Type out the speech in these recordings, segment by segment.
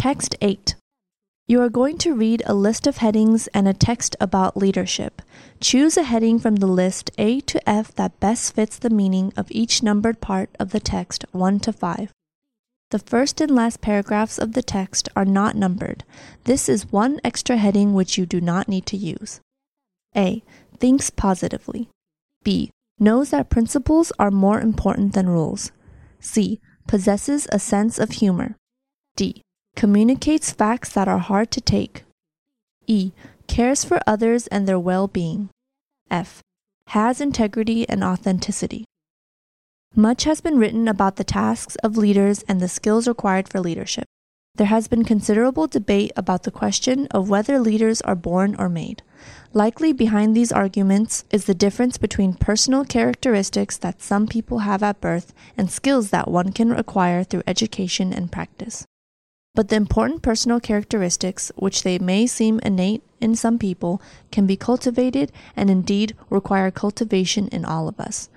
Text 8. You are going to read a list of headings and a text about leadership. Choose a heading from the list A to F that best fits the meaning of each numbered part of the text 1 to 5. The first and last paragraphs of the text are not numbered. This is one extra heading which you do not need to use. A. Thinks positively. B. Knows that principles are more important than rules. C. Possesses a sense of humor. D communicates facts that are hard to take. E. Cares for others and their well being. F. Has integrity and authenticity. Much has been written about the tasks of leaders and the skills required for leadership. There has been considerable debate about the question of whether leaders are born or made. Likely behind these arguments is the difference between personal characteristics that some people have at birth and skills that one can acquire through education and practice. But the important personal characteristics, which they may seem innate in some people, can be cultivated and indeed require cultivation in all of us.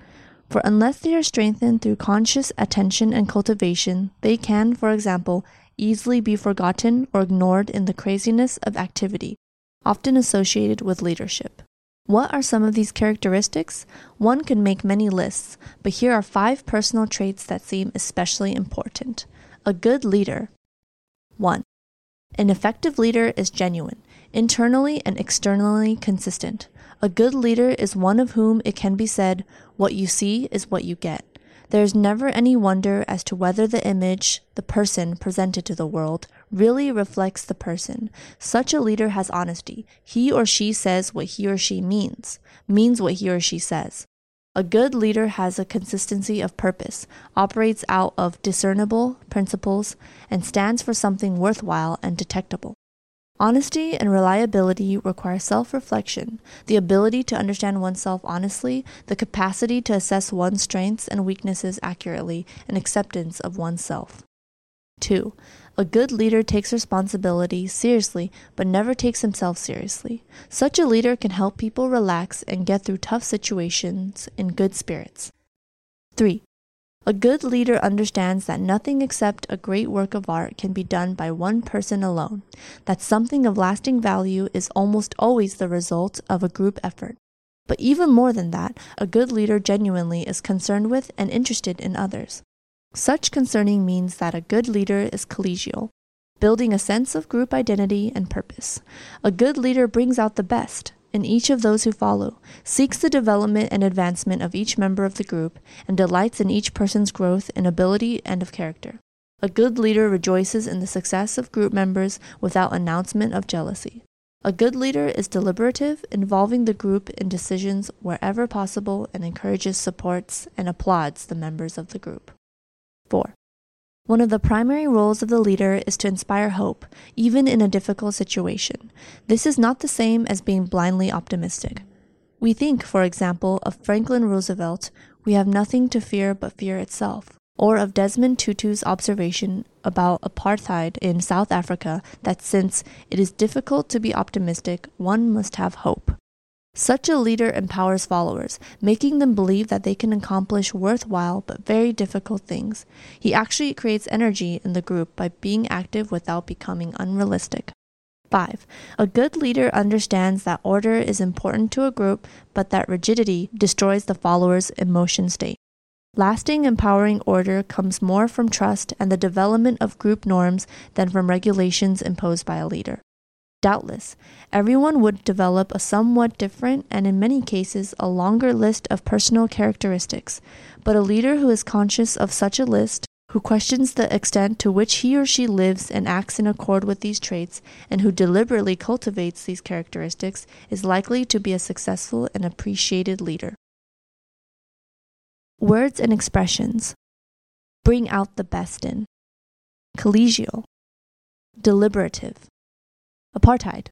For unless they are strengthened through conscious attention and cultivation, they can, for example, easily be forgotten or ignored in the craziness of activity, often associated with leadership. What are some of these characteristics? One could make many lists, but here are five personal traits that seem especially important. A good leader 1. An effective leader is genuine, internally and externally consistent. A good leader is one of whom it can be said, What you see is what you get. There is never any wonder as to whether the image, the person presented to the world, really reflects the person. Such a leader has honesty. He or she says what he or she means, means what he or she says. A good leader has a consistency of purpose, operates out of discernible principles, and stands for something worthwhile and detectable. Honesty and reliability require self reflection, the ability to understand oneself honestly, the capacity to assess one's strengths and weaknesses accurately, and acceptance of oneself. 2. A good leader takes responsibility seriously but never takes himself seriously. Such a leader can help people relax and get through tough situations in good spirits. 3. A good leader understands that nothing except a great work of art can be done by one person alone, that something of lasting value is almost always the result of a group effort. But even more than that, a good leader genuinely is concerned with and interested in others. Such concerning means that a good leader is collegial, building a sense of group identity and purpose. A good leader brings out the best in each of those who follow, seeks the development and advancement of each member of the group, and delights in each person's growth in ability and of character. A good leader rejoices in the success of group members without announcement of jealousy. A good leader is deliberative, involving the group in decisions wherever possible, and encourages, supports, and applauds the members of the group. 4. One of the primary roles of the leader is to inspire hope, even in a difficult situation. This is not the same as being blindly optimistic. We think, for example, of Franklin Roosevelt, we have nothing to fear but fear itself, or of Desmond Tutu's observation about apartheid in South Africa that since it is difficult to be optimistic, one must have hope. Such a leader empowers followers, making them believe that they can accomplish worthwhile but very difficult things. He actually creates energy in the group by being active without becoming unrealistic. 5. A good leader understands that order is important to a group, but that rigidity destroys the follower's emotion state. Lasting, empowering order comes more from trust and the development of group norms than from regulations imposed by a leader. Doubtless, everyone would develop a somewhat different and in many cases a longer list of personal characteristics, but a leader who is conscious of such a list, who questions the extent to which he or she lives and acts in accord with these traits, and who deliberately cultivates these characteristics, is likely to be a successful and appreciated leader. Words and expressions. Bring out the best in. Collegial, deliberative, apartheid